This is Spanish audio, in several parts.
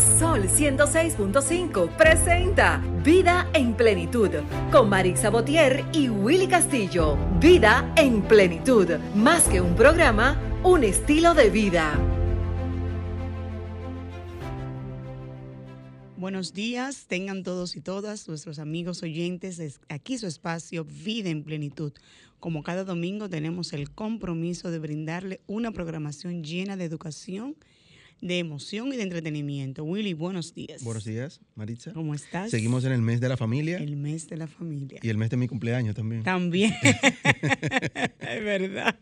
Sol 106.5 presenta Vida en Plenitud con Marix Sabotier y Willy Castillo. Vida en Plenitud, más que un programa, un estilo de vida. Buenos días, tengan todos y todas nuestros amigos oyentes. Aquí su espacio Vida en Plenitud. Como cada domingo tenemos el compromiso de brindarle una programación llena de educación, de emoción y de entretenimiento. Willy, buenos días. Buenos días, Maritza. ¿Cómo estás? Seguimos en el mes de la familia. El mes de la familia. Y el mes de mi cumpleaños también. También. es verdad.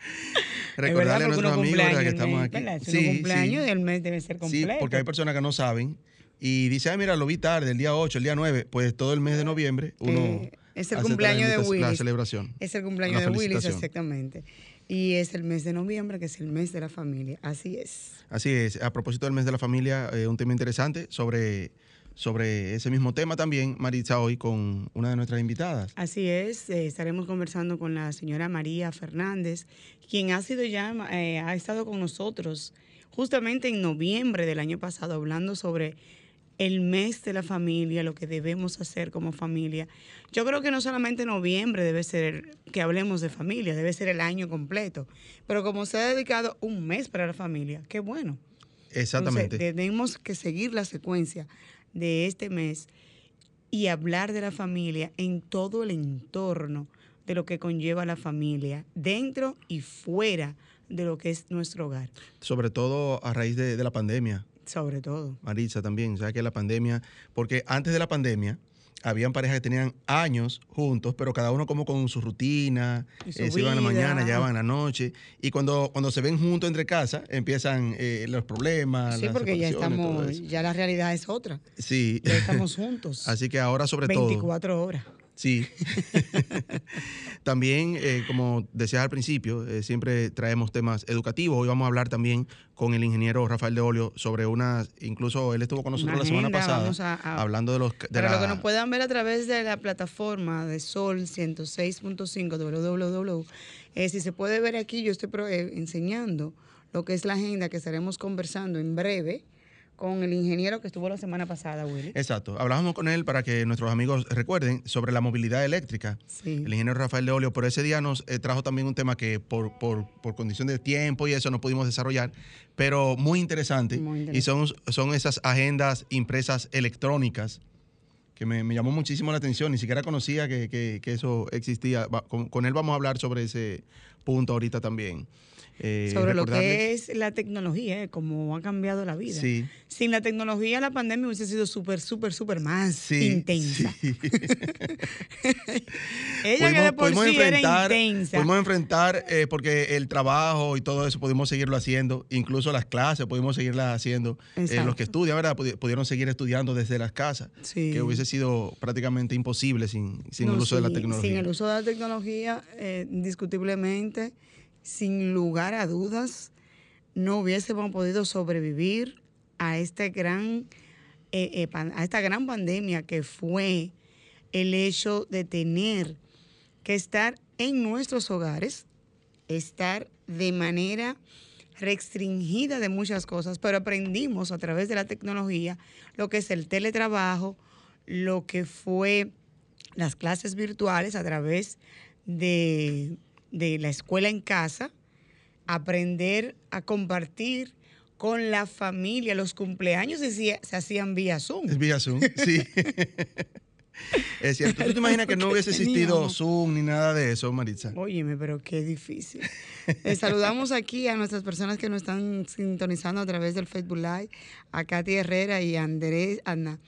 Recordarle a nuestros amigos que estamos aquí. Sí, cumpleaños y el mes debe ser completo. Sí, porque hay personas que no saben y dice, ah, mira, lo vi tarde, el día 8, el día 9, pues todo el mes de noviembre uno... Eh, es el cumpleaños de Willis. La celebración. Es el cumpleaños de Willis, exactamente. Y es el mes de noviembre, que es el mes de la familia. Así es. Así es. A propósito del mes de la familia, eh, un tema interesante sobre, sobre ese mismo tema también, Maritza, hoy con una de nuestras invitadas. Así es. Eh, estaremos conversando con la señora María Fernández, quien ha sido ya, ha estado con nosotros justamente en noviembre del año pasado hablando sobre el mes de la familia, lo que debemos hacer como familia. Yo creo que no solamente noviembre debe ser que hablemos de familia, debe ser el año completo. Pero como se ha dedicado un mes para la familia, qué bueno. Exactamente. tenemos que seguir la secuencia de este mes y hablar de la familia en todo el entorno de lo que conlleva la familia, dentro y fuera de lo que es nuestro hogar. Sobre todo a raíz de la pandemia sobre todo. Marisa también, sea que la pandemia, porque antes de la pandemia, habían parejas que tenían años juntos, pero cada uno como con su rutina, eh, se iban en la mañana, llegaban en la noche, y cuando, cuando se ven juntos entre casa, empiezan eh, los problemas. Sí, porque ya estamos, ya la realidad es otra. Sí. Ya estamos juntos. Así que ahora sobre todo. 24 horas. Sí. también, eh, como decías al principio, eh, siempre traemos temas educativos. Hoy vamos a hablar también con el ingeniero Rafael de Olio sobre una, incluso él estuvo con nosotros la semana pasada hablando de los... De para lo que nos puedan ver a través de la plataforma de Sol 106.5 www. Eh, si se puede ver aquí, yo estoy eh, enseñando lo que es la agenda que estaremos conversando en breve con el ingeniero que estuvo la semana pasada, Willy. Exacto. Hablábamos con él para que nuestros amigos recuerden sobre la movilidad eléctrica. Sí. El ingeniero Rafael Leolio por ese día nos eh, trajo también un tema que por, por, por, condición de tiempo y eso no pudimos desarrollar, pero muy interesante. Y son, son esas agendas impresas electrónicas que me, llamó muchísimo la atención. Ni siquiera conocía que, eso existía. con él vamos a hablar sobre ese punto ahorita también. Eh, sobre lo que es la tecnología, eh, cómo ha cambiado la vida. Sin la tecnología, la pandemia hubiese sido súper, súper, súper más intensa. Ella que de por sí era intensa. Pudimos enfrentar, eh, porque el trabajo y todo eso pudimos seguirlo haciendo, incluso las clases pudimos seguirlas haciendo. los que estudian, ¿verdad? Pudieron seguir estudiando desde las casas, que hubiese sido prácticamente imposible sin, sin el uso de la tecnología. Sin el uso de la tecnología, indiscutiblemente sin lugar a dudas, no hubiésemos podido sobrevivir a, este gran, eh, eh, a esta gran pandemia que fue el hecho de tener que estar en nuestros hogares, estar de manera restringida de muchas cosas, pero aprendimos a través de la tecnología lo que es el teletrabajo, lo que fue las clases virtuales a través de de la escuela en casa, aprender a compartir con la familia. Los cumpleaños se, hacían vía Zoom. Vía Zoom, sí. es cierto. ¿Tú te imaginas que no hubiese existido Zoom ni nada de eso, Maritza? Óyeme, pero qué difícil. saludamos aquí a nuestras personas que nos están sintonizando a través del Facebook Live, a Katy Herrera y a Andrés, Ana,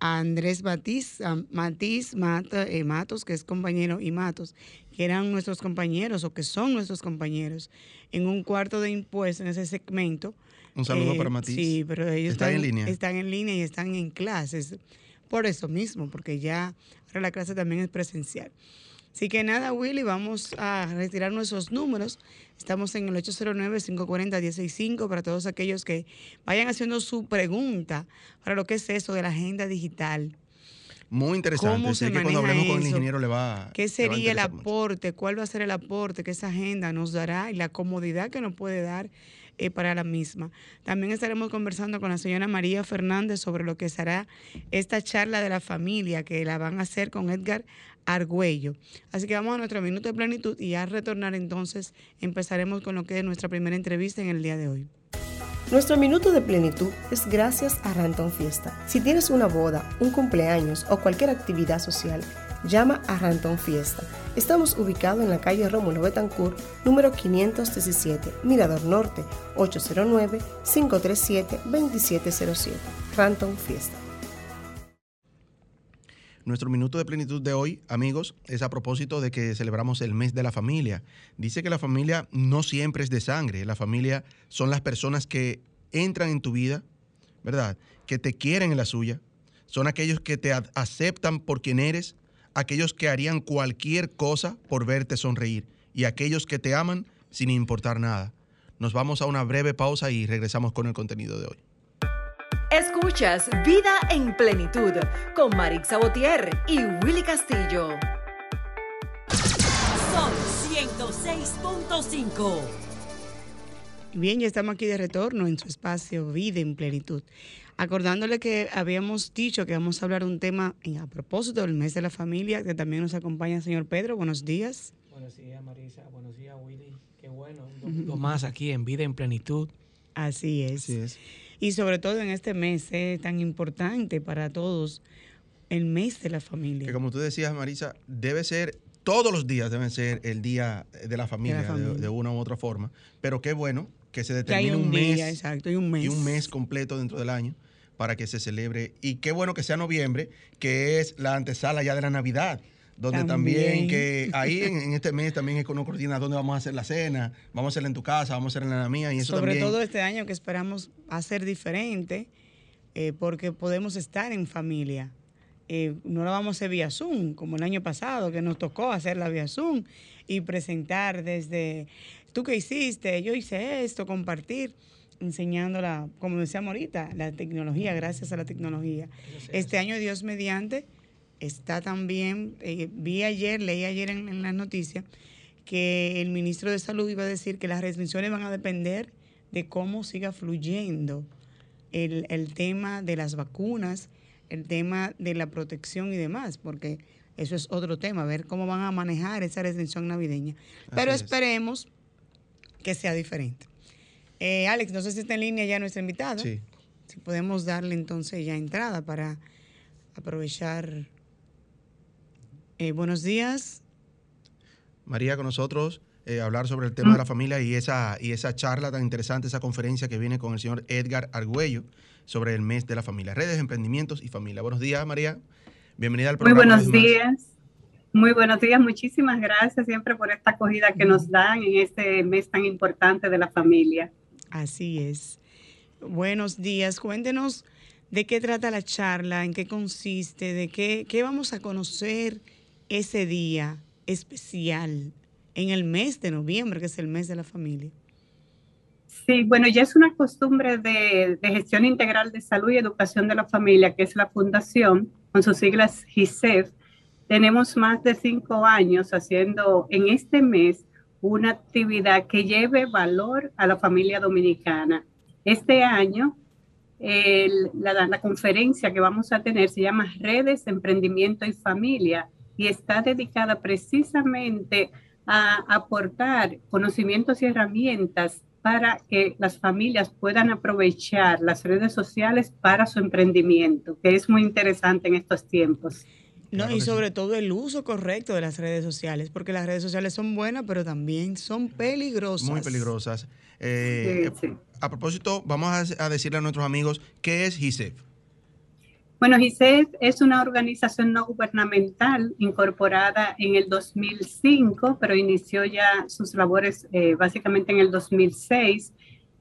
a Andrés Batiz, a Matiz eh, Matos, que es compañero, y Matos, que eran nuestros compañeros o que son nuestros compañeros en un cuarto de impuestos en ese segmento. Un saludo para eh, Matiz. Sí, pero ellos están, en línea. Están en línea y están en clases. Por eso mismo, porque ya ahora la clase también es presencial. Así que nada, Willy, vamos a retirar nuestros números. Estamos en el 809-540-165 para todos aquellos que vayan haciendo su pregunta para lo que es eso de la agenda digital. Muy interesante. ¿Cómo sé que cuando hablemos con el ingeniero le va ¿Qué sería el aporte? ¿Cuál va a ser el aporte que esa agenda nos dará y la comodidad que nos puede dar eh, para la misma. También estaremos conversando con la señora María Fernández sobre lo que será esta charla de la familia que la van a hacer con Edgar Argüello. Así que vamos a nuestro minuto de plenitud y al retornar entonces empezaremos con lo que es nuestra primera entrevista en el día de hoy. Nuestro minuto de plenitud es gracias a Ranton Fiesta. Si tienes una boda, un cumpleaños o cualquier actividad social, llama a Ranton Fiesta. Estamos ubicados en la calle Rómulo Betancourt, número 517, Mirador Norte, 809-537-2707. Ranton Fiesta. Nuestro minuto de plenitud de hoy, amigos, es a propósito de que celebramos el mes de la familia. Dice que la familia no siempre es de sangre, la familia son las personas que entran en tu vida, ¿verdad? Que te quieren en la suya, son aquellos que te aceptan por quien eres aquellos que harían cualquier cosa por verte sonreír y aquellos que te aman sin importar nada. Nos vamos a una breve pausa y regresamos con el contenido de hoy. Escuchas Vida en Plenitud con Marix Sabotier y Willy Castillo. Son 106.5. Bien, ya estamos aquí de retorno en su espacio Vida en Plenitud acordándole que habíamos dicho que vamos a hablar un tema a propósito del mes de la familia, que también nos acompaña el señor Pedro. Buenos días. Buenos días, Marisa. Buenos días, Willy. Qué bueno, un domingo más aquí en Vida en Plenitud. Así es. Así es. Y sobre todo en este mes eh, tan importante para todos, el mes de la familia. Que como tú decías, Marisa, debe ser todos los días deben ser el día de la familia, de, una u otra forma. Pero qué bueno que se determine un, mes, exacto, y un mes. Y un mes completo dentro del año para que se celebre. Y qué bueno que sea noviembre, que es la antesala ya de la Navidad donde también, que ahí en, este mes también es uno coordina dónde vamos a hacer la cena, vamos a hacerla en tu casa, vamos a hacerla en la mía y eso Sobre todo este año que esperamos hacer diferente, eh, porque podemos estar en familia. Eh, no la vamos a hacer vía Zoom, como el año pasado, que nos tocó hacerla vía Zoom y presentar desde, tú qué hiciste, yo hice esto, compartir enseñándola, como decíamos ahorita, la tecnología, gracias a la tecnología. Este año, Dios mediante, está también, eh, vi ayer, leí ayer en, las noticias, que el ministro de Salud iba a decir que las restricciones van a depender de cómo siga fluyendo el, el tema de las vacunas, el tema de la protección y demás, porque eso es otro tema, ver cómo van a manejar esa restricción navideña. Pero esperemos que sea diferente. Eh, Alex, no sé si está en línea ya nuestra invitada. Sí. Si podemos darle entonces ya entrada para aprovechar. Eh, buenos días. María, con nosotros. Eh, hablar sobre el tema de la familia y esa, y esa charla tan interesante, esa conferencia que viene con el señor Edgar Argüello sobre el mes de la familia, redes, emprendimientos y familia. Buenos días, María. Bienvenida al programa. Muy buenos días. Muy buenos días, muchísimas gracias siempre por esta acogida que nos dan en este mes tan importante de la familia. Así es. Buenos días. Cuéntenos de qué trata la charla, en qué consiste, de qué, qué vamos a conocer ese día especial en el mes de noviembre, que es el mes de la familia. Sí, bueno, ya es una costumbre de, gestión integral de salud y educación de la familia, que es la fundación, con sus siglas GISEF. Tenemos más de cinco años haciendo en este mes una actividad que lleve valor a la familia dominicana. Este año, la, conferencia que vamos a tener se llama Redes, Emprendimiento y Familia y está dedicada precisamente a aportar conocimientos y herramientas para que las familias puedan aprovechar las redes sociales para su emprendimiento, que es muy interesante en estos tiempos. No, y sobre todo el uso correcto de las redes sociales, porque las redes sociales son buenas, pero también son peligrosas. Muy peligrosas. Eh, a propósito, vamos a, decirle a nuestros amigos, ¿qué es GISEF? Bueno, GISEF es una organización no gubernamental incorporada en el 2005, pero inició ya sus labores eh, básicamente en el 2006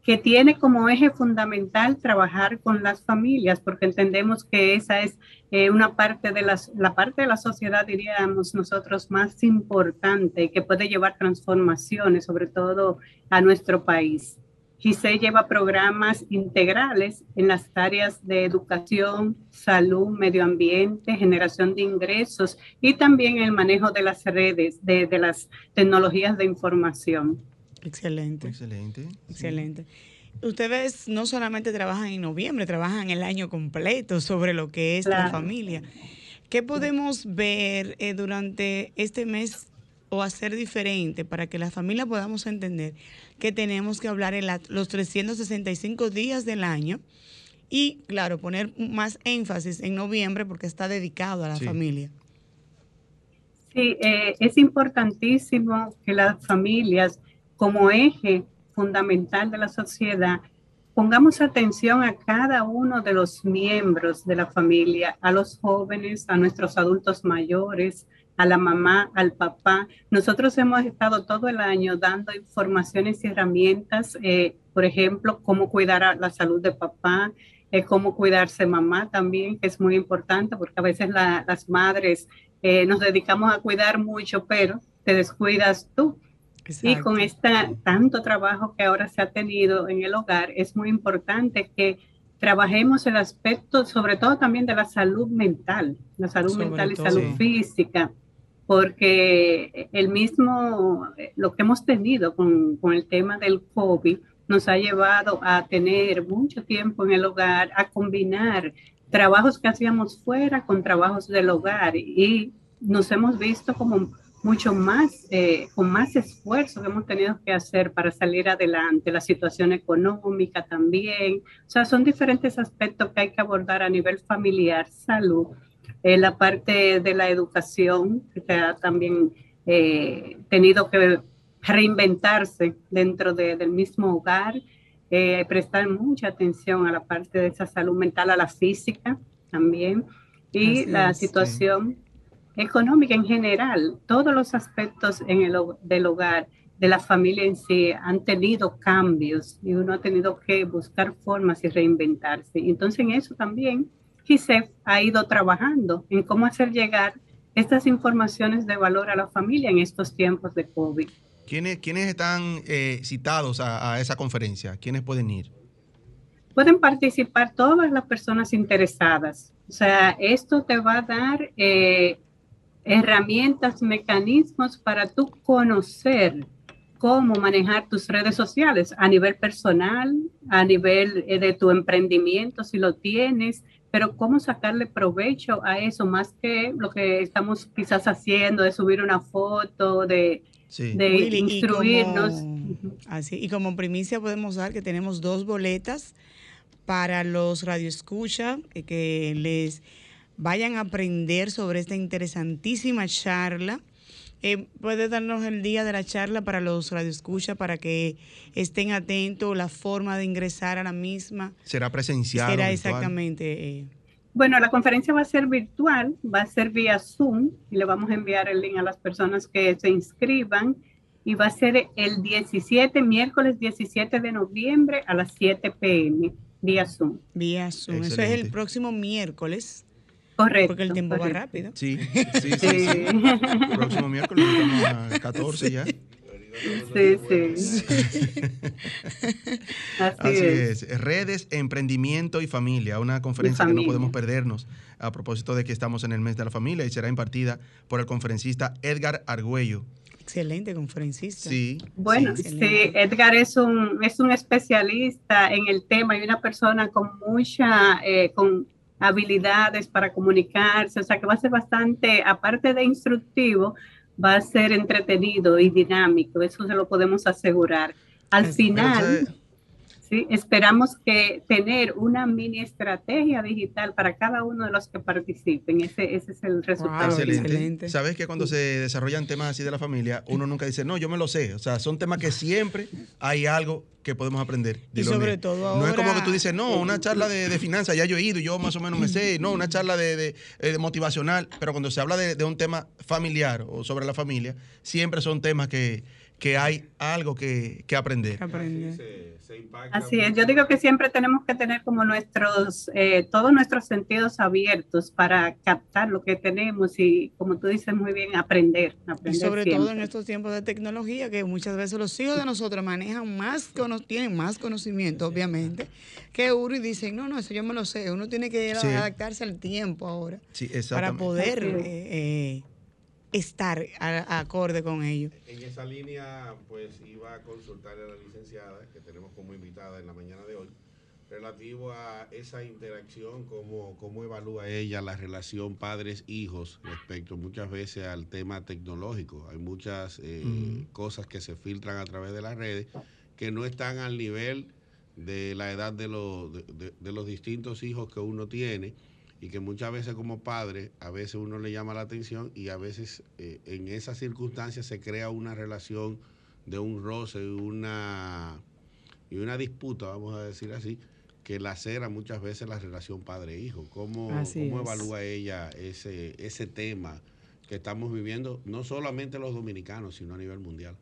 que tiene como eje fundamental trabajar con las familias, porque entendemos que esa es eh, una parte de las, la parte de la sociedad, diríamos nosotros, más importante que puede llevar transformaciones, sobre todo a nuestro país. GISE lleva programas integrales en las áreas de educación, salud, medio ambiente, generación de ingresos y también el manejo de las redes, de, de las tecnologías de información. Excelente. Excelente. Excelente. ustedes no solamente trabajan en noviembre, trabajan el año completo sobre lo que es la familia. ¿Qué podemos ver eh, durante este mes o hacer diferente para que la familia podamos entender que tenemos que hablar en los 365 días del año? Y claro, poner más énfasis en noviembre porque está dedicado a la familia. Sí, eh, es importantísimo que las familias como eje fundamental de la sociedad pongamos atención a cada uno de los miembros de la familia, a los jóvenes, a nuestros adultos mayores, a la mamá, al papá. Nosotros hemos estado todo el año dando informaciones y herramientas, eh, por ejemplo, cómo cuidar la salud de papá, es cómo cuidarse mamá también, que es muy importante, porque a veces las madres eh, nos dedicamos a cuidar mucho, pero te descuidas tú. Y con este tanto trabajo que ahora se ha tenido en el hogar, es muy importante que trabajemos el aspecto, sobre todo también de la salud mental, la salud mental y salud física, porque el mismo, lo que hemos tenido con, con el tema del COVID, nos ha llevado a tener mucho tiempo en el hogar, a combinar trabajos que hacíamos fuera con trabajos del hogar y nos hemos visto como mucho más, eh, con más esfuerzo que hemos tenido que hacer para salir adelante, la situación económica también. O sea, son diferentes aspectos que hay que abordar a nivel familiar, salud, eh, la parte de la educación, que ha también eh, tenido que reinventarse dentro del mismo hogar, eh, prestar mucha atención a la parte de esa salud mental, a la física también, y la situación económica en general. Todos los aspectos en el, del hogar, de la familia en sí, han tenido cambios y uno ha tenido que buscar formas y reinventarse. Entonces en eso también GISEF ha ido trabajando en cómo hacer llegar estas informaciones de valor a la familia en estos tiempos de COVID. ¿Quiénes, están eh, citados a, esa conferencia? ¿Quiénes pueden ir? Pueden participar todas las personas interesadas. O sea, esto te va a dar eh, herramientas, mecanismos para tú conocer cómo manejar tus redes sociales a nivel personal, a nivel eh, de tu emprendimiento, si lo tienes, pero cómo sacarle provecho a eso, más que lo que estamos quizás haciendo de subir una foto, de de instruirnos. Y como, así, y como primicia podemos dar que tenemos dos boletas para los radioescucha que les vayan a aprender sobre esta interesantísima charla. Eh, puede darnos el día de la charla para los radioescucha para que estén atentos la forma de ingresar a la misma. Será presencial. Será exactamente. Eh, bueno, la conferencia va a ser virtual, va a ser vía Zoom y le vamos a enviar el link a las personas que se inscriban y va a ser el 17, miércoles 17 de noviembre a las 7 pm, vía Zoom. Vía Zoom, eso es el próximo miércoles. Correcto. Porque el tiempo va rápido. Sí, sí, sí. El próximo miércoles estamos a 14 ya. Sí, sí. Así, es. Redes, emprendimiento y familia, una conferencia que no podemos perdernos a propósito de que estamos en el mes de la familia y será impartida por el conferencista Edgar Argüello. Excelente conferencista. Sí. Bueno, sí, Edgar es un, es un especialista en el tema y una persona con mucha, eh, con habilidades para comunicarse, o sea que va a ser bastante, aparte de instructivo, va a ser entretenido y dinámico, eso se lo podemos asegurar. Al final, ¿sí? esperamos que tener una mini estrategia digital para cada uno de los que participen. Ese, ese es el resultado. excelente. Sabes que cuando se desarrollan temas así de la familia, uno nunca dice, no, yo me lo sé. O sea, son temas que siempre hay algo que podemos aprender. Y sobre todo ahora, No es como que tú dices, no, una charla de, de finanzas, ya yo he ido, yo más o menos me sé. No, una charla de, de, motivacional. Pero cuando se habla de, un tema familiar o sobre la familia, siempre son temas que, que hay algo que, que aprender. aprender. Así es, yo digo que siempre tenemos que tener como nuestros, eh, todos nuestros sentidos abiertos para captar lo que tenemos y, como tú dices muy bien, aprender. aprender y sobre todo en estos tiempos de tecnología, que muchas veces los hijos de nosotros manejan más, tienen más conocimiento, obviamente, que uno y dicen, no, no, eso yo me lo sé. Uno tiene que adaptarse al tiempo ahora sí, para poder estar acorde con ello. En esa línea, pues iba a consultarle a la licenciada, que tenemos como invitada en la mañana de hoy, relativo a esa interacción, cómo, cómo evalúa ella la relación padres-hijos respecto muchas veces al tema tecnológico. Hay muchas eh, cosas que se filtran a través de las redes que no están al nivel de la edad de, los, de, los distintos hijos que uno tiene y que muchas veces como padre, a veces uno le llama la atención y a veces eh, en esas circunstancias se crea una relación de un roce y una, y una disputa, vamos a decir así, que lacera muchas veces la relación padre-hijo. ¿Cómo, ¿Cómo, evalúa ella ese, ese tema que estamos viviendo, no solamente los dominicanos, sino a nivel mundial?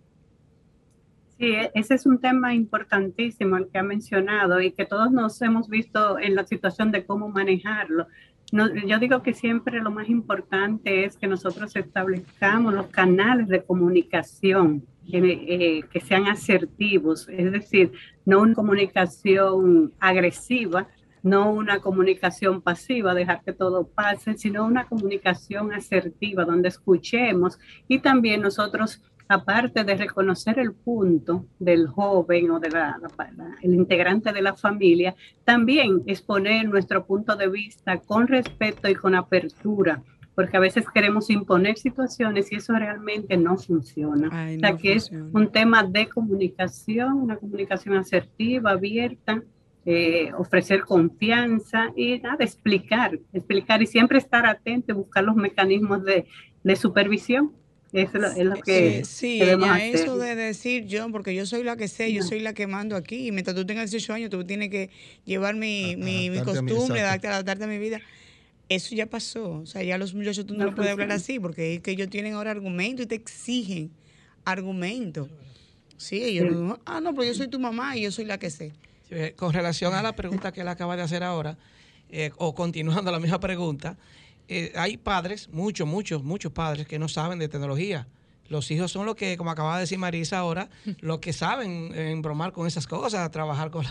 Sí, e, ese es un tema importantísimo el que ha mencionado y que todos nos hemos visto en la situación de cómo manejarlo. Yo digo que siempre lo más importante es que nosotros establezcamos los canales de comunicación que, eh, que sean asertivos, es decir, no una comunicación agresiva, no una comunicación pasiva, dejar que todo pase, sino una comunicación asertiva donde escuchemos y también nosotros aparte de reconocer el punto del joven o del el integrante de la familia, también exponer nuestro punto de vista con respeto y con apertura, porque a veces queremos imponer situaciones y eso realmente no funciona. o sea que es un tema de comunicación, una comunicación asertiva, abierta, eh, ofrecer confianza y nada, explicar, explicar y siempre estar atento y buscar los mecanismos de, de supervisión eso es lo, que. Sí, eso de decir yo, porque yo soy la que sé, yo soy la que mando aquí, y mientras tú tengas 18 años, tú tienes que llevar mi, mi, mi costumbre, adaptarte, a mi vida. Eso ya pasó. O sea, ya los muchachos tú no, no puedes hablar así, porque es que ellos tienen ahora argumentos y te exigen argumentos. Sí, ellos ah, no, pero yo soy tu mamá y yo soy la que sé. Eh, con relación a la pregunta que él acaba de hacer ahora, eh, o continuando la misma pregunta, eh, hay padres, muchos, muchos, muchos padres que no saben de tecnología. Los hijos son los que, como acaba de decir Marisa ahora, los que saben embromar con esas cosas, trabajar con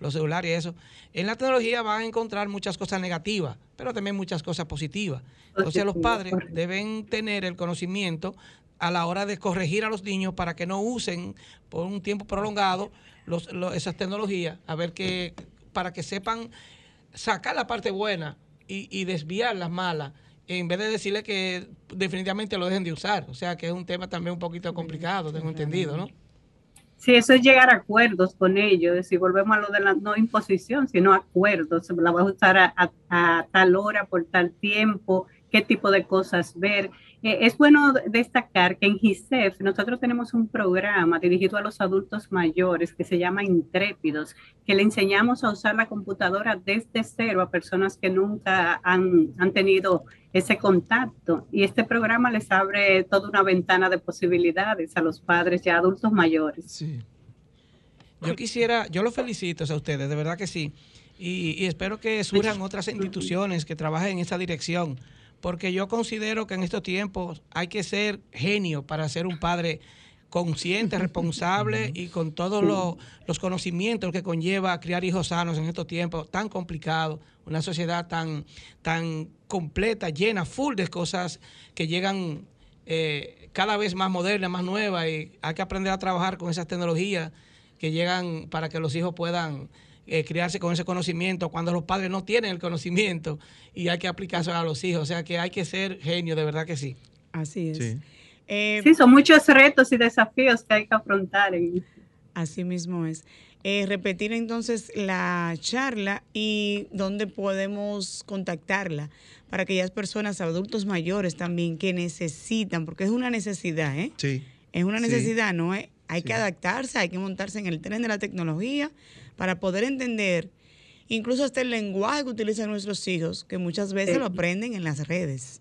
los celulares y eso. En la tecnología van a encontrar muchas cosas negativas, pero también muchas cosas positivas. Entonces los padres deben tener el conocimiento a la hora de corregir a los niños para que no usen por un tiempo prolongado esas tecnologías, a ver que, para que sepan sacar la parte buena y, desviar las malas en vez de decirle que definitivamente lo dejen de usar. O sea que es un tema también un poquito complicado, tengo entendido, ¿no? Sí, eso es llegar a acuerdos con ellos. Si volvemos a lo de la no imposición, sino acuerdos. La vas a usar a tal hora, por tal tiempo, qué tipo de cosas ver. Eh, es bueno destacar que en GISEF nosotros tenemos un programa dirigido a los adultos mayores que se llama Intrépidos, que le enseñamos a usar la computadora desde cero a personas que nunca han, tenido ese contacto. Y este programa les abre toda una ventana de posibilidades a los padres y a adultos mayores. Sí. Yo quisiera, yo los felicito a ustedes, de verdad que sí. Y, y espero que surjan otras instituciones que trabajen en esa dirección porque yo considero que en estos tiempos hay que ser genio para ser un padre consciente, responsable y con todos los, conocimientos que conlleva criar hijos sanos en estos tiempos tan complicados, una sociedad tan, tan completa, llena, full de cosas que llegan eh, cada vez más modernas, más nuevas y hay que aprender a trabajar con esas tecnologías que llegan para que los hijos puedan eh, criarse con ese conocimiento cuando los padres no tienen el conocimiento y hay que aplicarse a los hijos. O sea que hay que ser genio, de verdad que sí. Así es. Sí, eh, son muchos retos y desafíos que hay que afrontar. Así mismo es. Eh, repetir entonces la charla y dónde podemos contactarla para aquellas personas, adultos mayores también, que necesitan, porque es una necesidad, ¿eh? Sí. Es una necesidad, ¿no? Hay que adaptarse, hay que montarse en el tren de la tecnología para poder entender incluso hasta el lenguaje que utilizan nuestros hijos, que muchas veces lo aprenden en las redes.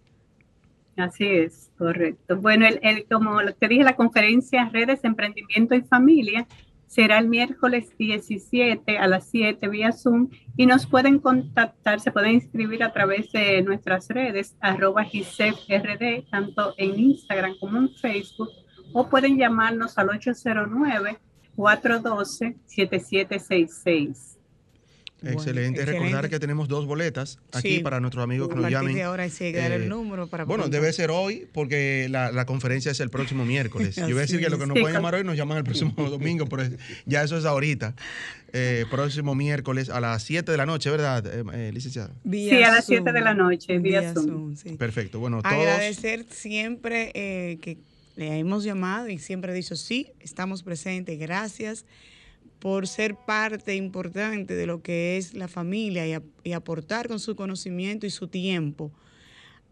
Así es, correcto. Bueno, el, como te dije, la conferencia Redes, Emprendimiento y Familia será el miércoles 17 a las 7 vía Zoom y nos pueden contactar, se pueden inscribir a través de nuestras redes, arroba GISEFRD, tanto en Instagram como en Facebook, o pueden llamarnos al 809 412-7766. excelente. Recordar que tenemos dos boletas aquí para nuestros amigos que nos llamen. ahora hay dar el eh, número para Bueno, debe ser hoy porque la, conferencia es el próximo miércoles. Yo voy a decir que lo que nos pueden llamar hoy nos llaman el próximo domingo, pero ya eso es ahorita. Eh, próximo miércoles a las 7 de la noche, ¿verdad, eh, eh licenciada? sí, a las 7 de la noche, vía, Zoom. Perfecto. Bueno, todos... Agradecer siempre que le hemos llamado y siempre he dicho sí, estamos presentes. Gracias por ser parte importante de lo que es la familia y, aportar con su conocimiento y su tiempo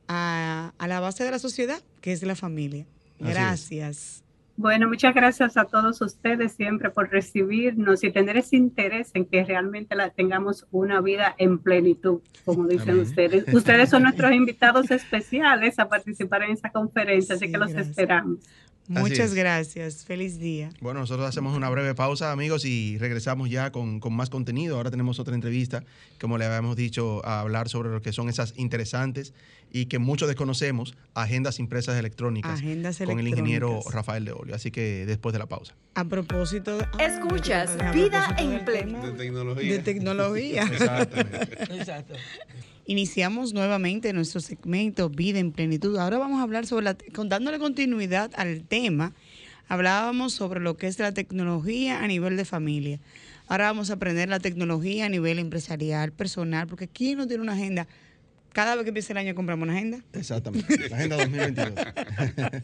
a, la base de la sociedad, que es la familia. Gracias. Bueno, muchas gracias a todos ustedes siempre por recibirnos y tener ese interés en que realmente la tengamos una vida en plenitud, como dicen ustedes. Ustedes son nuestros invitados especiales a participar en esta conferencia, así que los esperamos. Muchas gracias. Feliz día. Bueno, nosotros hacemos una breve pausa, amigos, y regresamos ya con, más contenido. Ahora tenemos otra entrevista, como le habíamos dicho, a hablar sobre lo que son esas interesantes y que muchos desconocemos, agendas impresas electrónicas, agendas con el ingeniero Rafael de Olio. Así que después de la pausa. A propósito... Escuchas Vida en Pleno. De tecnología. De tecnología. Exacto. Iniciamos nuevamente nuestro segmento Vida en Plenitud. Ahora vamos a hablar sobre la, dándole continuidad al tema. Hablábamos sobre lo que es la tecnología a nivel de familia. Ahora vamos a aprender la tecnología a nivel empresarial, personal, porque ¿quién no tiene una agenda? Cada vez que empieza el año compramos una agenda. Exactamente, la agenda 2022.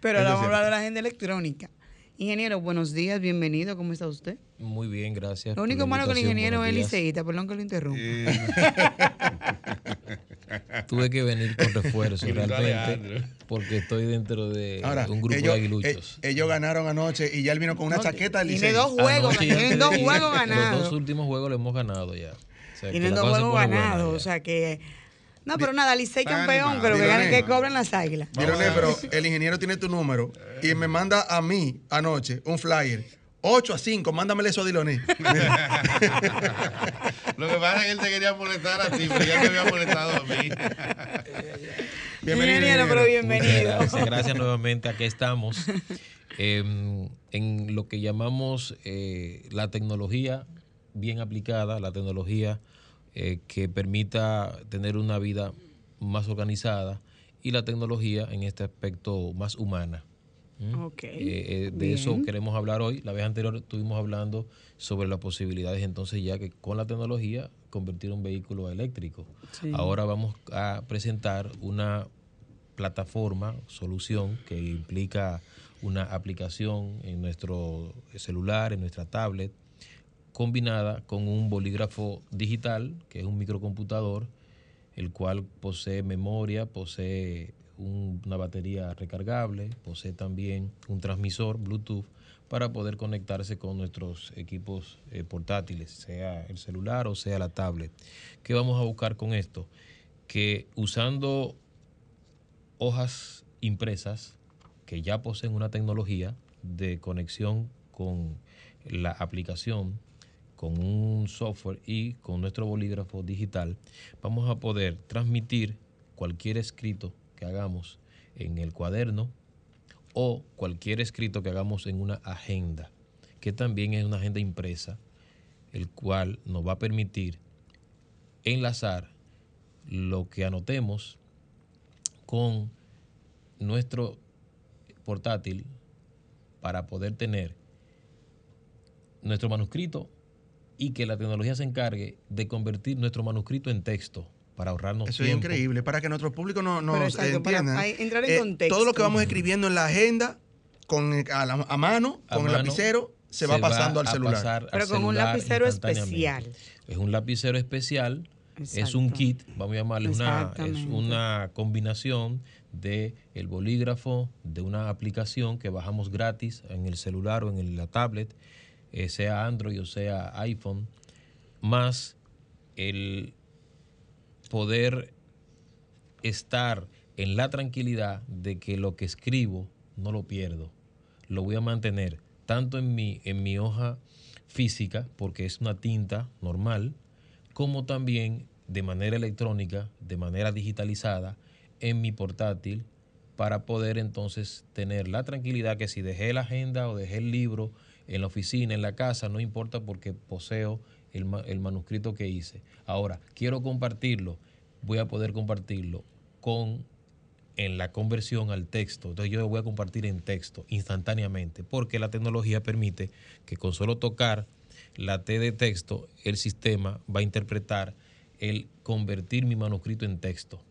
Pero ahora vamos a hablar de la agenda electrónica. Ingeniero, buenos días, bienvenido, ¿cómo está usted? Muy bien, gracias. Lo único malo que el ingeniero es liceísta, perdón que lo interrumpa. Tuve que venir con refuerzo realmente porque estoy dentro de, un grupo de aguiluchos. Eh, ellos ganaron anoche y ya él vino con una chaqueta de Tiene dos juegos, tiene dos juegos ganados. Los dos últimos juegos los hemos ganado ya. Tienen dos juegos ganados, o sea que no, pero nada, Licey campeón, pero que ganen que cobren las águilas. Dironé, pero el ingeniero tiene tu número y me manda a mí anoche un flyer. 8 a 5, mándamele eso a Diloné. Lo que pasa es que él te quería molestar a ti, pero ya te había molestado a mí. bienvenido. Ingeniero, pero bienvenido. Gracias, nuevamente, aquí estamos. Em, en lo que llamamos eh, la tecnología bien aplicada, la tecnología eh, que permita tener una vida más organizada y la tecnología en este aspecto más humana. Okay, eh, de eso queremos hablar hoy. La vez anterior estuvimos hablando sobre las posibilidades entonces ya que con la tecnología convertir un vehículo eléctrico. Ahora vamos a presentar una plataforma, solución que implica una aplicación en nuestro celular, en nuestra tablet, combinada con un bolígrafo digital, que es un microcomputador, el cual posee memoria, posee una batería recargable, posee también un transmisor Bluetooth para poder conectarse con nuestros equipos eh, portátiles, sea el celular o sea la tablet. ¿Qué vamos a buscar con esto? Que usando hojas impresas que ya poseen una tecnología de conexión con la aplicación con un software y con nuestro bolígrafo digital, vamos a poder transmitir cualquier escrito que hagamos en el cuaderno o cualquier escrito que hagamos en una agenda, que también es una agenda impresa, el cual nos va a permitir enlazar lo que anotemos con nuestro portátil para poder tener nuestro manuscrito y que la tecnología se encargue de convertir nuestro manuscrito en texto para ahorrarnos Eso es increíble, para que nuestro público no, nos entienda. entrar en eh, contexto. Todo lo que vamos escribiendo en la agenda con, a, mano, con el lapicero, se, va pasando al celular. Pero con un lapicero especial. Es un lapicero especial, es un kit, vamos a llamarle una, es una combinación de el bolígrafo, de una aplicación que bajamos gratis en el celular o en la tablet eh, sea Android o sea iPhone, más el poder estar en la tranquilidad de que lo que escribo no lo pierdo. Lo voy a mantener tanto en mi, en mi hoja física, porque es una tinta normal, como también de manera electrónica, de manera digitalizada, en mi portátil, para poder entonces tener la tranquilidad que si dejé la agenda o dejé el libro en la oficina, en la casa, no importa porque poseo el, manuscrito que hice. Ahora, quiero compartirlo, voy a poder compartirlo con en la conversión al texto. Entonces yo lo voy a compartir en texto instantáneamente, porque la tecnología permite que con solo tocar la T de texto, el sistema va a interpretar el convertir mi manuscrito en texto.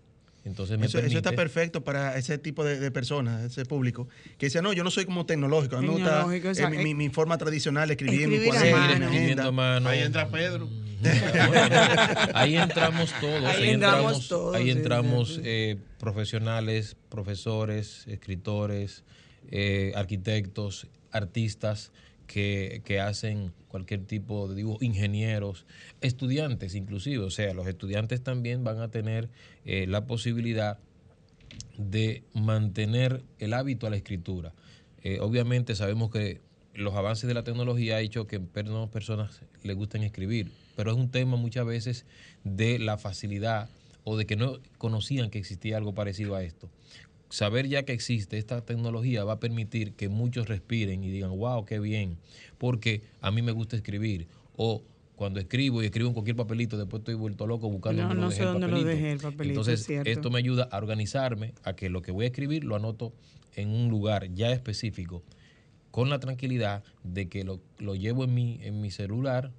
Entonces eso, está perfecto para ese tipo de, personas, ese público, que dice, no, yo no soy como tecnológico, a mí me gusta eh, mi, forma tradicional de escribir, en mi cuaderno, Ahí entra Pedro. ahí entramos todos, ahí, entramos, todos, ahí entramos eh, profesionales, profesores, escritores, eh, arquitectos, artistas que, hacen cualquier tipo de dibujo, ingenieros, estudiantes inclusive, o sea, los estudiantes también van a tener eh, la posibilidad de mantener el hábito a la escritura. obviamente sabemos que los avances de la tecnología ha hecho que a personas les gusten escribir, pero es un tema muchas veces de la facilidad o de que no conocían que existía algo parecido a esto. Saber ya que existe esta tecnología va a permitir que muchos respiren y digan, wow, qué bien, porque a mí me gusta escribir. O cuando escribo y escribo en cualquier papelito, después estoy vuelto loco buscando no, no sé dónde lo dejé el papelito. Entonces, esto me ayuda a organizarme, a que lo que voy a escribir lo anoto en un lugar ya específico, con la tranquilidad de que lo, lo llevo en mi, en mi celular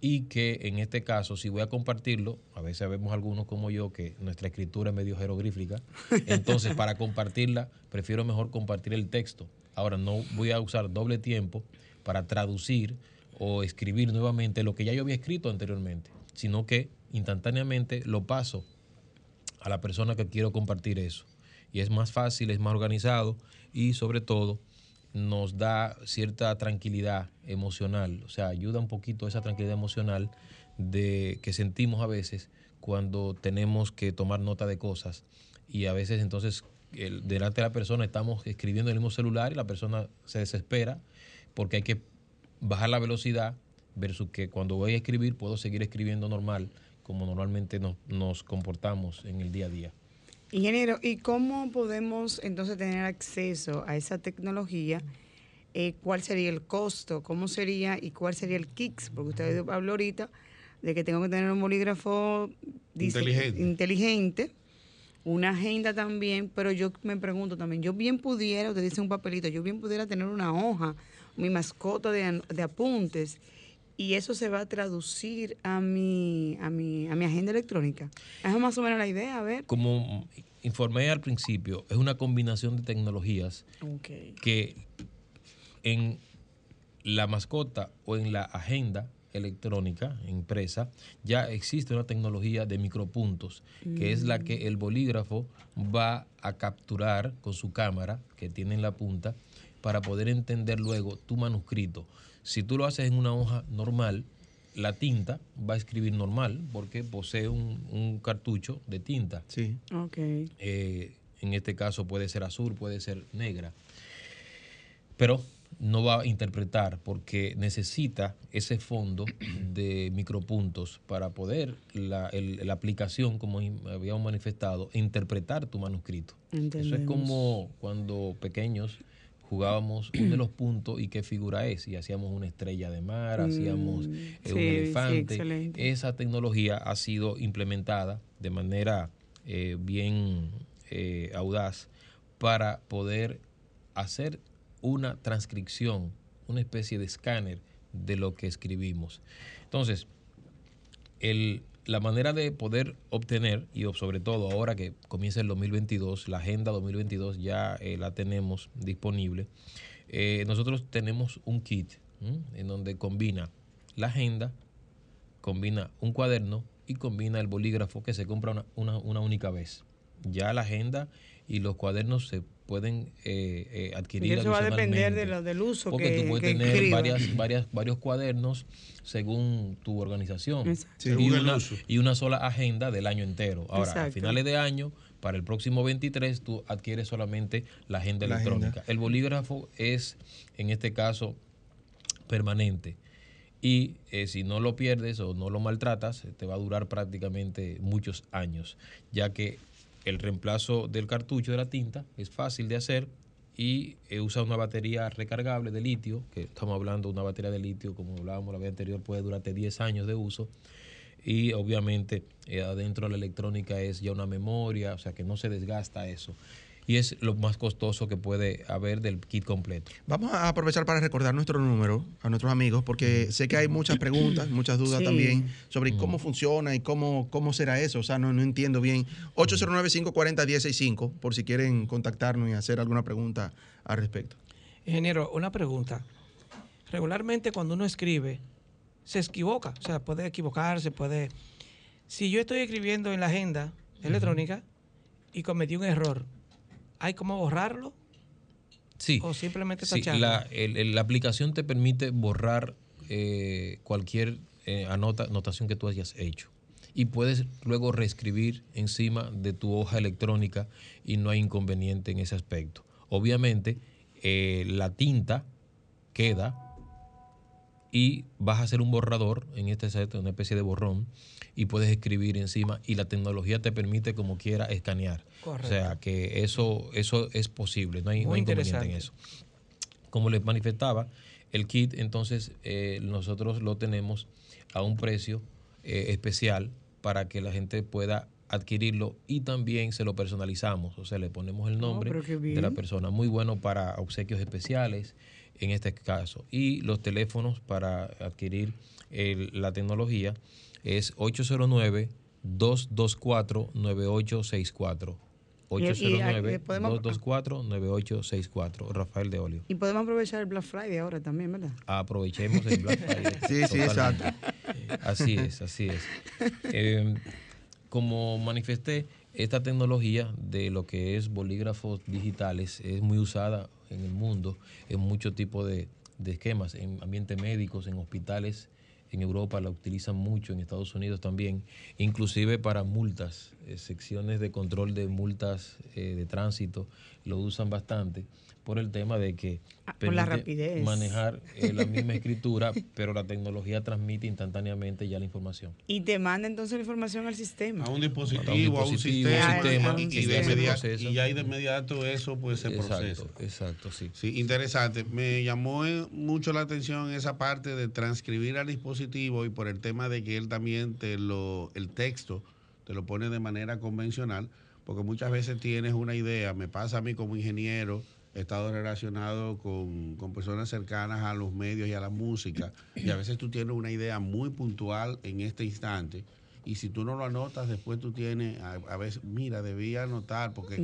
y que en este caso, si voy a compartirlo, a veces vemos algunos como yo que nuestra escritura es medio jeroglífica, entonces para compartirla prefiero mejor compartir el texto. Ahora no voy a usar doble tiempo para traducir o escribir nuevamente lo que ya yo había escrito anteriormente, sino que instantáneamente lo paso a la persona que quiero compartir eso. Y es más fácil, es más organizado y sobre todo nos da cierta tranquilidad emocional, o sea, ayuda un poquito esa tranquilidad emocional de que sentimos a veces cuando tenemos que tomar nota de cosas y a veces entonces delante de la persona estamos escribiendo en el mismo celular y la persona se desespera porque hay que bajar la velocidad versus que cuando voy a escribir puedo seguir escribiendo normal como normalmente nos comportamos en el día a día. Ingeniero, ¿y cómo podemos entonces tener acceso a esa tecnología? Eh, ¿Cuál sería el costo? ¿Cómo sería y cuál sería el KICS? Porque usted habló ahorita de que tengo que tener un bolígrafo inteligente. una agenda también, pero yo me pregunto también, yo bien pudiera, usted dice un papelito, yo bien pudiera tener una hoja, mi mascota de, de apuntes y eso se va a traducir a mi, a mi, a mi agenda electrónica. Esa es más o menos la idea, a ver. Como informé al principio, es una combinación de tecnologías que en la mascota o en la agenda electrónica impresa, ya existe una tecnología de micropuntos, que es la que mm. el bolígrafo va a capturar con su cámara que tiene en la punta para poder entender luego tu manuscrito. Si tú lo haces en una hoja normal, la tinta va a escribir normal porque posee un, cartucho de tinta. Sí. Ok. Eh, en este caso puede ser azul, puede ser negra. Pero no va a interpretar porque necesita ese fondo de micropuntos para poder la, la aplicación, como habíamos manifestado, interpretar tu manuscrito. Eso es como cuando pequeños jugábamos uno de los puntos y qué figura es. Y hacíamos una estrella de mar, hacíamos mm, eh, un elefante. Esa tecnología ha sido implementada de manera eh, bien eh, audaz para poder hacer una transcripción, una especie de escáner de lo que escribimos. Entonces, el, la manera de poder obtener, y sobre todo ahora que comienza el 2022, la agenda 2022 ya eh, la tenemos disponible, eh, nosotros tenemos un kit en donde combina la agenda, combina un cuaderno y combina el bolígrafo que se compra una, una única vez. Ya la agenda y los cuadernos se pueden eh, eh, adquirir. Y eso va a depender de lo, del uso porque que tú puedes tener varias, varias, varios cuadernos según tu organización y, una, y una sola agenda del año entero. Ahora, a finales de año, para el próximo 23, tú adquieres solamente la agenda electrónica. El bolígrafo es, en este caso, permanente. Y eh, si no lo pierdes o no lo maltratas, te va a durar prácticamente muchos años, ya que el reemplazo del cartucho de la tinta es fácil de hacer y eh, usa una batería recargable de litio, que estamos hablando de una batería de litio, como hablábamos la vez anterior, puede durarte 10 años de uso. Y obviamente eh, adentro de la electrónica es ya una memoria, o sea que no se desgasta eso y es lo más costoso que puede haber del kit completo. Vamos a aprovechar para recordar nuestro número a nuestros amigos, porque sé que hay muchas preguntas, muchas dudas también sobre cómo funciona y cómo, cómo será eso. O sea, no, no entiendo bien. 809-540-165, por si quieren contactarnos y hacer alguna pregunta al respecto. Ingeniero, una pregunta. Regularmente cuando uno escribe, se equivoca, o sea, puede equivocarse, puede... Si yo estoy escribiendo en la agenda electrónica y cometí un error, ¿Hay cómo borrarlo? Sí. ¿O simplemente sí, la, la, aplicación te permite borrar eh, cualquier eh, anota, anotación que tú hayas hecho. Y puedes luego reescribir encima de tu hoja electrónica y no hay inconveniente en ese aspecto. Obviamente, eh, la tinta queda y vas a hacer un borrador, en este set, una especie de borrón, y puedes escribir encima y la tecnología te permite como quiera escanear. O sea que eso, eso es posible, no hay, inconveniente en eso. Como les manifestaba, el kit entonces eh, nosotros lo tenemos a un precio eh, especial para que la gente pueda adquirirlo y también se lo personalizamos, o sea, le ponemos el oh, nombre de la persona. Muy bueno para obsequios especiales en este caso. Y los teléfonos para adquirir la tecnología es 809-224-9864. 809-224-9864. Rafael de Olio. Y podemos aprovechar el Black Friday ahora también, ¿verdad? Aprovechemos el Black Friday. sí, sí, exacto. Así es, así es. Eh, como manifesté, esta tecnología de lo que es bolígrafos digitales es muy usada en el mundo en muchos tipos de, de esquemas, en ambientes médicos, en hospitales en Europa la utilizan mucho, en Estados Unidos también, inclusive para multas, eh, secciones de control de multas eh, de tránsito lo usan bastante por el tema de que ah, la rapidez. manejar eh, la misma escritura, pero la tecnología transmite instantáneamente ya la información. Y te manda entonces la información al sistema. A un dispositivo, a un, sistema, y, de inmediato, y ahí de inmediato eso pues se procesa. Exacto, sí. Sí, interesante. Me llamó eh, mucho la atención esa parte de transcribir al dispositivo y por el tema de que él también te lo, el texto te lo pone de manera convencional, porque muchas veces tienes una idea, me pasa a mí como ingeniero, he estado relacionado con, personas cercanas a los medios y a la música, y a veces tú tienes una idea muy puntual en este instante, y si tú no lo anotas, después tú tienes, a, veces, mira, debía anotar, porque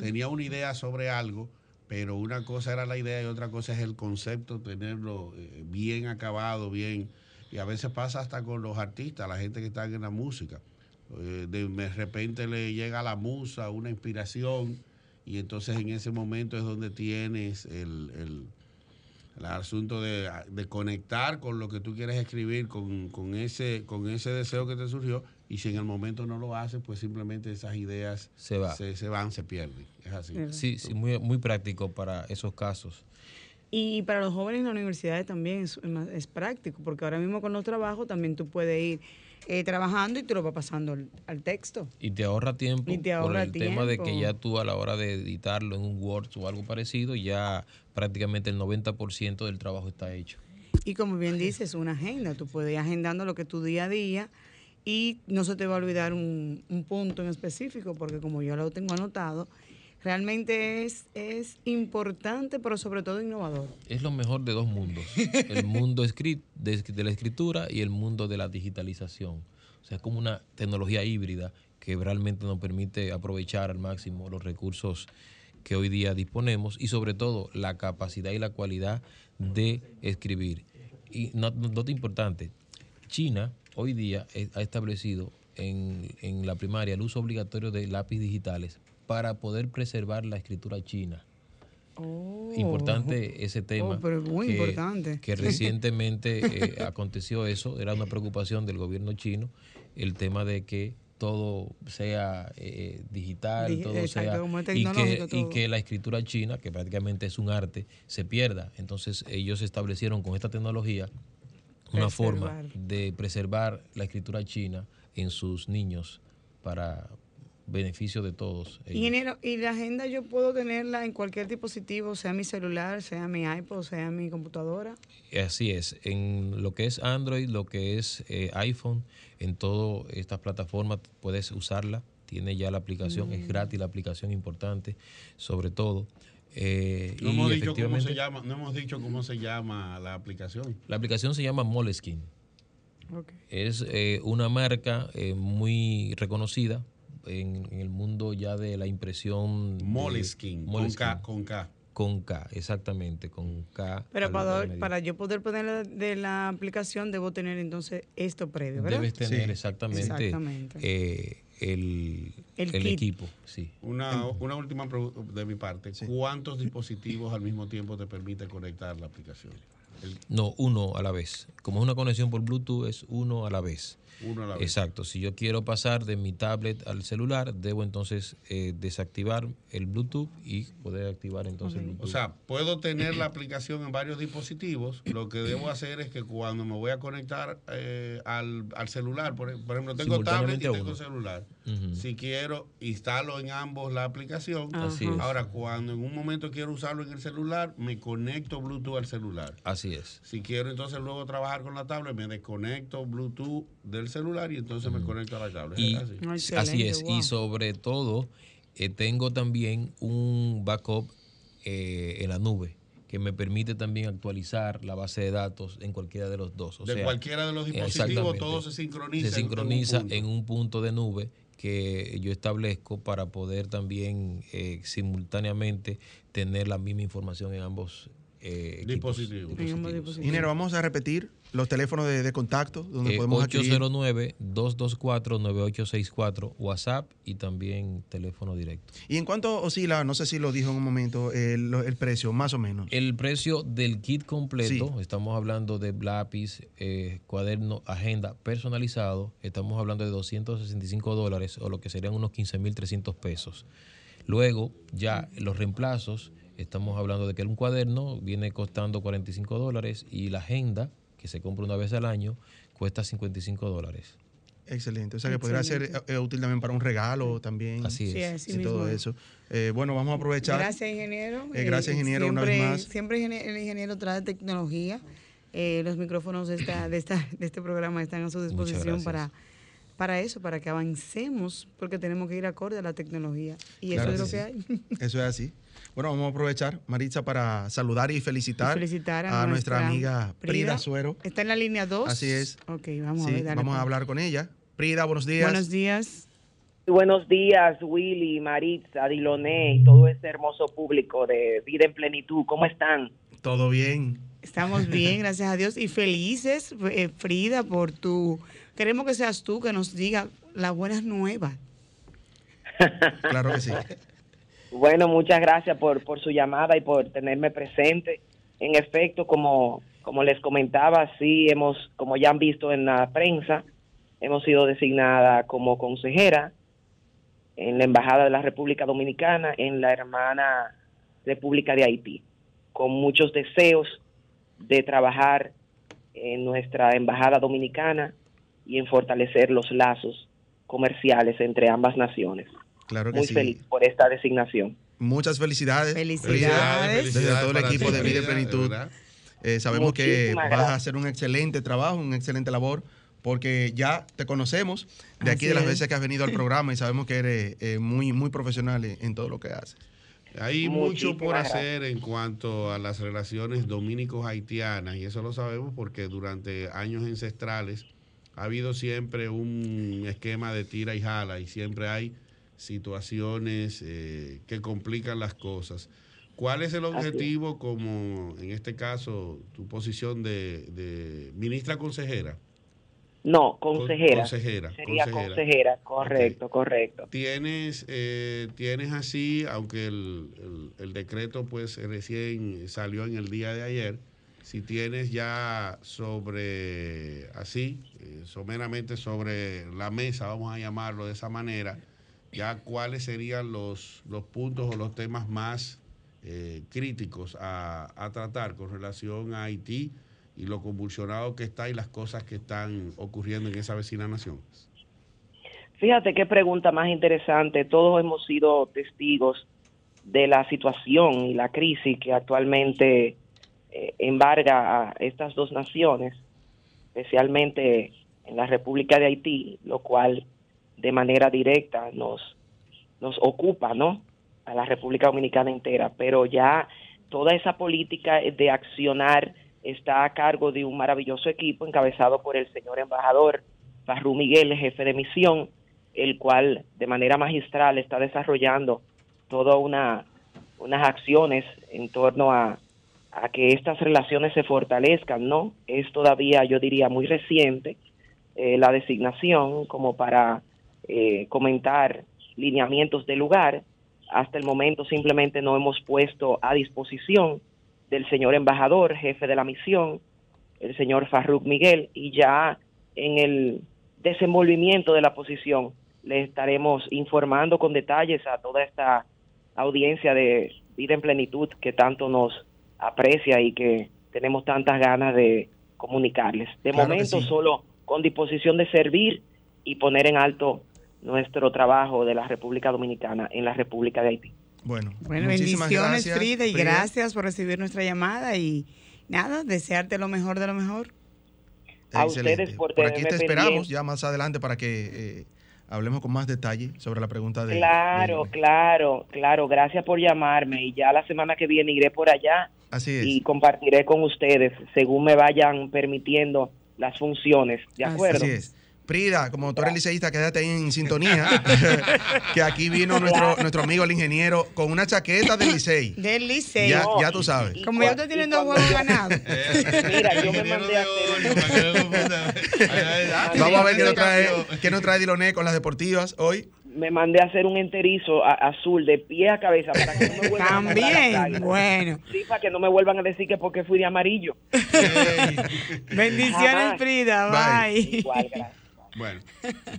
tenía una idea sobre algo, pero una cosa era la idea y otra cosa es el concepto, tenerlo eh, bien acabado, bien, y a veces pasa hasta con los artistas, la gente que está en la música. Eh, de repente le llega la musa, una inspiración, y entonces en ese momento es donde tienes el, el, asunto de, conectar con lo que tú quieres escribir, con, ese, con ese deseo que te surgió, y si en el momento no lo haces, pues simplemente esas ideas se, va. se, van, se pierden. Es así. Sí, sí, muy, muy práctico para esos casos. Y para los jóvenes en la universidad también es, es, práctico, porque ahora mismo con los trabajos también tú puedes ir eh, trabajando y te lo va pasando al, texto. Y te ahorra tiempo y te ahorra por el tema de que ya tú a la hora de editarlo en un Word o algo parecido, ya prácticamente el 90% del trabajo está hecho. Y como bien dices, una agenda, tú puedes ir agendando lo que tu día a día y no se te va a olvidar un, un punto en específico, porque como yo lo tengo anotado, realmente es, es importante, pero sobre todo innovador. Es lo mejor de dos mundos, el mundo de, la escritura y el mundo de la digitalización. O sea, es como una tecnología híbrida que realmente nos permite aprovechar al máximo los recursos que hoy día disponemos y sobre todo la capacidad y la cualidad de escribir. Y nota importante, China hoy día ha establecido en, en la primaria el uso obligatorio de lápiz digitales para poder preservar la escritura china. Oh. Importante ese tema. Oh, pero muy que, importante. Que recientemente eh, aconteció eso, era una preocupación del gobierno chino, el tema de que todo sea eh, digital, todo sea y que, y que la escritura china, que prácticamente es un arte, se pierda. Entonces ellos establecieron con esta tecnología una forma de preservar la escritura china en sus niños para beneficio de todos. Ingeniero, ¿y la agenda yo puedo tenerla en cualquier dispositivo, sea mi celular, sea mi iPod, sea mi computadora? Así es, en lo que es Android, lo que es eh, iPhone, en todas estas plataformas puedes usarla, tiene ya la aplicación, es mm. gratis la aplicación importante, sobre todo. Eh, no, hemos dicho cómo se llama, no hemos dicho cómo se llama la aplicación. La aplicación se llama Moleskin. Es eh, una marca muy reconocida en, el mundo ya de la impresión. Moleskin, con K. Con K. Con K, exactamente, con K. Pero para, para yo poder poner de la aplicación, debo tener entonces esto previo, ¿verdad? Debes tener exactamente, eh, el, el, equipo. Sí. Una, una última pregunta de mi parte. ¿Cuántos dispositivos al mismo tiempo te permite conectar la aplicación? No, uno a la vez. Como es una conexión por Bluetooth, es uno a la vez. Exacto. Si yo quiero pasar de mi tablet al celular, debo entonces eh, desactivar el Bluetooth y poder activar entonces el Bluetooth. O sea, puedo tener la aplicación en varios dispositivos. Lo que debo hacer es que cuando me voy a conectar eh, al, celular, por, ejemplo, tengo tablet y tengo celular. Si quiero, instalo en ambos la aplicación. Ahora, cuando en un momento quiero usarlo en el celular, me conecto Bluetooth al celular. Así es. Si quiero entonces luego trabajar con la tablet, me desconecto Bluetooth del celular y entonces me conecto a la tablet. así. es. Y sobre todo, eh, tengo también un backup eh, en la nube que me permite también actualizar la base de datos en cualquiera de los dos. de cualquiera de los dispositivos, todo se sincroniza. Se sincroniza en un, punto de nube que yo establezco para poder también eh, simultáneamente tener la misma información en ambos dispositivos. Dinero, vamos a repetir los teléfonos de, contacto donde eh, podemos 809-224-9864, WhatsApp y también teléfono directo. ¿Y en cuánto oscila, no sé si lo dijo en un momento, el, precio, más o menos? El precio del kit completo, estamos hablando de lápiz, eh, cuaderno, agenda personalizado, estamos hablando de 265 dólares o lo que serían unos 15.300 pesos. Luego, ya los reemplazos, estamos hablando de que un cuaderno viene costando 45 dólares y la agenda se compra una vez al año, cuesta 55 dólares. Excelente. O sea que podría ser eh, eh, útil también para un regalo también. Así es. y todo eso. Eh, bueno, vamos a aprovechar. Gracias, ingeniero. gracias, ingeniero, una vez más. Siempre el ingeniero trae tecnología. los micrófonos de, esta, de, esta, de este programa están a su disposición para, para eso, para que avancemos, porque tenemos que ir acorde a la tecnología. Y eso es lo que hay. Eso es así. Bueno, vamos a aprovechar, Maritza, para saludar y felicitar, a, nuestra, amiga Prida, Suero. Está en la línea 2. Así es. Ok, vamos a ver. vamos a hablar con ella. Prida, buenos días. Buenos días. Buenos días, Willy, Maritza, Diloné y todo este hermoso público de Vida en Plenitud. ¿Cómo están? Todo bien. Estamos bien, gracias a Dios. Y felices, eh, Frida, por tu... Queremos que seas tú que nos diga las buenas nuevas. claro que sí. Bueno, muchas gracias por, por su llamada y por tenerme presente. En efecto, como, como les comentaba, sí hemos, como ya han visto en la prensa, hemos sido designada como consejera en la Embajada de la República Dominicana, en la hermana República de Haití, con muchos deseos de trabajar en nuestra Embajada Dominicana y en fortalecer los lazos comerciales entre ambas naciones. Claro que Muy feliz por esta designación. Muchas felicidades. Felicidades. Desde todo el equipo de Vida y Plenitud. Eh, sabemos que vas a hacer un excelente trabajo, una excelente labor, porque ya te conocemos de aquí de las veces que has venido al programa y sabemos que eres eh, muy, muy profesional en, todo lo que haces. Hay mucho por hacer en cuanto a las relaciones dominicos-haitianas y eso lo sabemos porque durante años ancestrales ha habido siempre un esquema de tira y jala y siempre hay situaciones eh, que complican las cosas. ¿Cuál es el objetivo como, en este caso, tu posición de, ministra consejera? No, consejera. Consejera. Sería consejera, correcto, correcto. ¿Tienes, eh, tienes así, aunque el, el, decreto pues recién salió en el día de ayer, si tienes ya sobre, así, eh, someramente sobre la mesa, vamos a llamarlo de esa manera, ya cuáles serían los, los puntos o los temas más eh, críticos a, a, tratar con relación a Haití y lo convulsionado que está y las cosas que están ocurriendo en esa vecina nación. Fíjate qué pregunta más interesante. Todos hemos sido testigos de la situación y la crisis que actualmente eh, embarga a estas dos naciones, especialmente en la República de Haití, lo cual de manera directa nos, nos ocupa, ¿no? A la República Dominicana entera, pero ya toda esa política de accionar está a cargo de un maravilloso equipo encabezado por el señor embajador Farru Miguel, jefe de misión, el cual de manera magistral está desarrollando todas una, unas acciones en torno a, a que estas relaciones se fortalezcan, ¿no? Es todavía, yo diría, muy reciente eh, la designación como para eh, comentar lineamientos del lugar. Hasta el momento simplemente no hemos puesto a disposición del señor embajador, jefe de la misión, el señor Farruk Miguel, y ya en el desenvolvimiento de la posición le estaremos informando con detalles a toda esta audiencia de vida en plenitud que tanto nos aprecia y que tenemos tantas ganas de comunicarles. De momento solo con disposición de servir y poner en alto nuestro trabajo de la República Dominicana en la República de Haití. Bueno, bueno bendiciones Frida y gracias por recibir nuestra llamada y nada, desearte lo mejor de lo mejor. A ustedes por, por aquí te esperamos ya más adelante para que eh, hablemos con más detalle sobre la pregunta de... Claro, claro, claro. Gracias por llamarme y ya la semana que viene iré por allá. Así es. Y compartiré con ustedes según me vayan permitiendo las funciones. ¿De acuerdo? Así es. Prida, como tú eres liceísta, quédate ahí en sintonía. que aquí vino nuestro, nuestro amigo el ingeniero con una chaqueta del licey. Del licey. Ya, ya tú sabes. como yo estoy teniendo juegos ganados. Mira, yo me mandé a hacer. Vamos a ver qué nos trae, qué nos trae Diloné con las deportivas hoy me mandé a hacer un enterizo azul de pie a cabeza para que no me vuelvan También, a bueno. Sí, para que no me vuelvan a decir que porque fui de amarillo. Bendiciones, Frida. Bye. Igual, gracias. Bueno,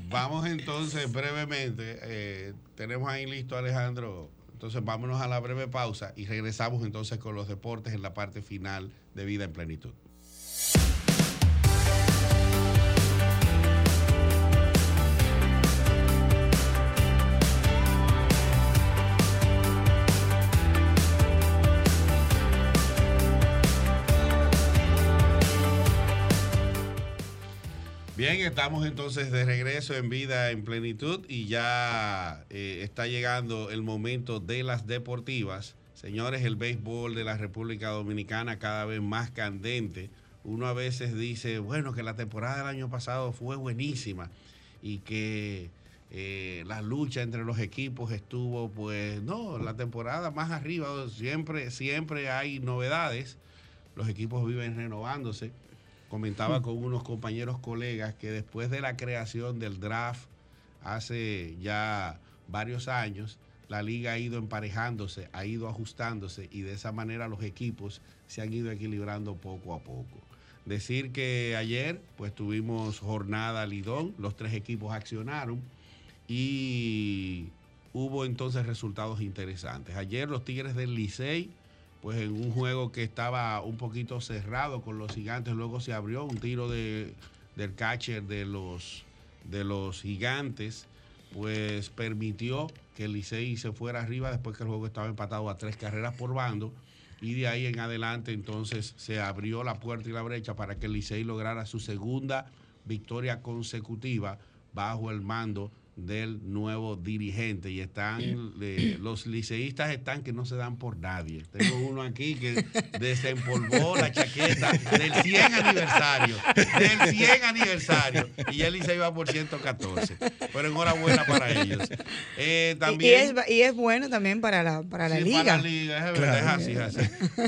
vamos entonces brevemente. Eh, tenemos ahí listo Alejandro. Entonces vámonos a la breve pausa y regresamos entonces con los deportes en la parte final de Vida en Plenitud. Bien, estamos entonces de regreso en vida en plenitud y ya eh, está llegando el momento de las deportivas. Señores, el béisbol de la República Dominicana cada vez más candente. Uno a veces dice, bueno, que la temporada del año pasado fue buenísima y que eh, la lucha entre los equipos estuvo, pues no, la temporada más arriba, siempre, siempre hay novedades. Los equipos viven renovándose comentaba con unos compañeros colegas que después de la creación del draft hace ya varios años, la liga ha ido emparejándose, ha ido ajustándose y de esa manera los equipos se han ido equilibrando poco a poco. Decir que ayer pues tuvimos jornada Lidón, los tres equipos accionaron y hubo entonces resultados interesantes. Ayer los Tigres del Licey pues en un juego que estaba un poquito cerrado con los gigantes, luego se abrió un tiro de, del catcher de los, de los gigantes, pues permitió que el Licey se fuera arriba después que el juego estaba empatado a tres carreras por bando. Y de ahí en adelante entonces se abrió la puerta y la brecha para que el Licey lograra su segunda victoria consecutiva bajo el mando del nuevo dirigente y están eh, los liceístas están que no se dan por nadie. Tengo uno aquí que desempolvó la chaqueta del 100 aniversario, del 100 aniversario y el liceo iba por 114. Pero enhorabuena para ellos. Eh, también, y, es, bueno también para la, para la liga. Para la liga, es verdad, es así,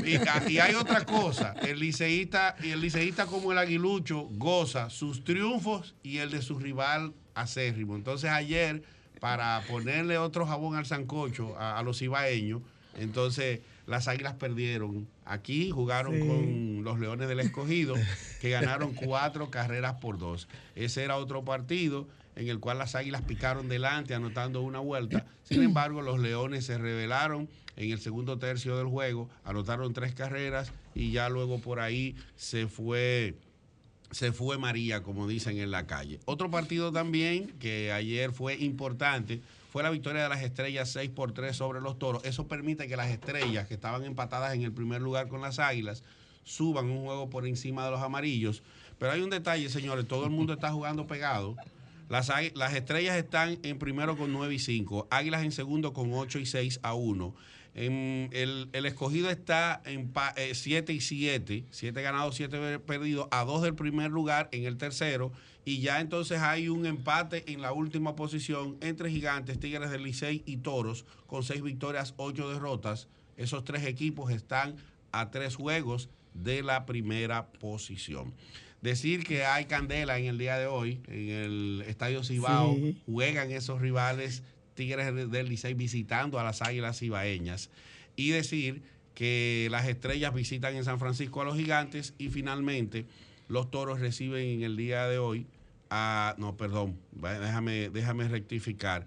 Y, y, hay otra cosa, el liceísta y el liceísta como el aguilucho goza sus triunfos y el de su rival acérrimo. Entonces ayer, para ponerle otro jabón al sancocho a, los ibaeños, entonces las águilas perdieron. Aquí jugaron con los Leones del Escogido, que ganaron cuatro carreras por dos. Ese era otro partido en el cual las águilas picaron delante, anotando una vuelta. Sin embargo, los Leones se rebelaron en el segundo tercio del juego, anotaron tres carreras y ya luego por ahí se fue se fue María, como dicen en la calle. Otro partido también que ayer fue importante fue la victoria de las estrellas 6 por 3 sobre los toros. Eso permite que las estrellas que estaban empatadas en el primer lugar con las águilas suban un juego por encima de los amarillos. Pero hay un detalle, señores, todo el mundo está jugando pegado. Las, las estrellas están en primero con 9 y 5, águilas en segundo con 8 y 6 a 1 el, escogido está en 7 eh, y 7, 7 ganados, 7 perdidos, a 2 del primer lugar en el tercero. Y ya entonces hay un empate en la última posición entre Gigantes, Tigres del Licey y Toros, con 6 victorias, 8 derrotas. Esos tres equipos están a 3 juegos de la primera posición. Decir que hay candela en el día de hoy en el Estadio Cibao, juegan esos rivales Tigres del Licey visitando a las Águilas Ibaeñas. Y decir que las estrellas visitan en San Francisco a los gigantes y finalmente los toros reciben en el día de hoy a. No, perdón, déjame, déjame rectificar.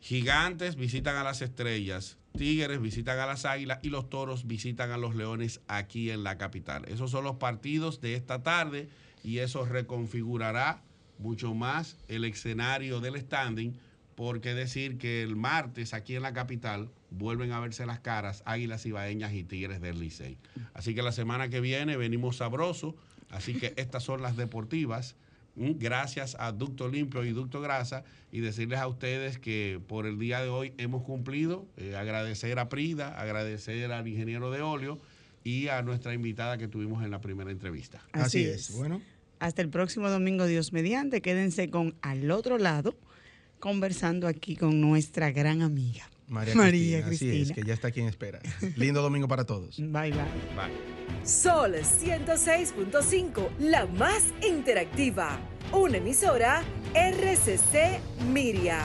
Gigantes visitan a las estrellas, Tigres visitan a las Águilas y los Toros visitan a los Leones aquí en la capital. Esos son los partidos de esta tarde y eso reconfigurará mucho más el escenario del standing porque decir que el martes aquí en la capital vuelven a verse las caras Águilas Ibaeñas y Tigres del Licey. Así que la semana que viene venimos sabroso, así que estas son las deportivas. Gracias a Ducto Limpio y Ducto Grasa y decirles a ustedes que por el día de hoy hemos cumplido, eh, agradecer a Prida, agradecer al ingeniero de óleo y a nuestra invitada que tuvimos en la primera entrevista. Así, es. Bueno. Hasta el próximo domingo, Dios mediante. Quédense con al otro lado conversando aquí con nuestra gran amiga. María, Cristina. Así es, que ya está aquí en espera. Lindo domingo para todos. Bye, bye. Bye. Sol 106.5, la más interactiva. Una emisora RCC Miria.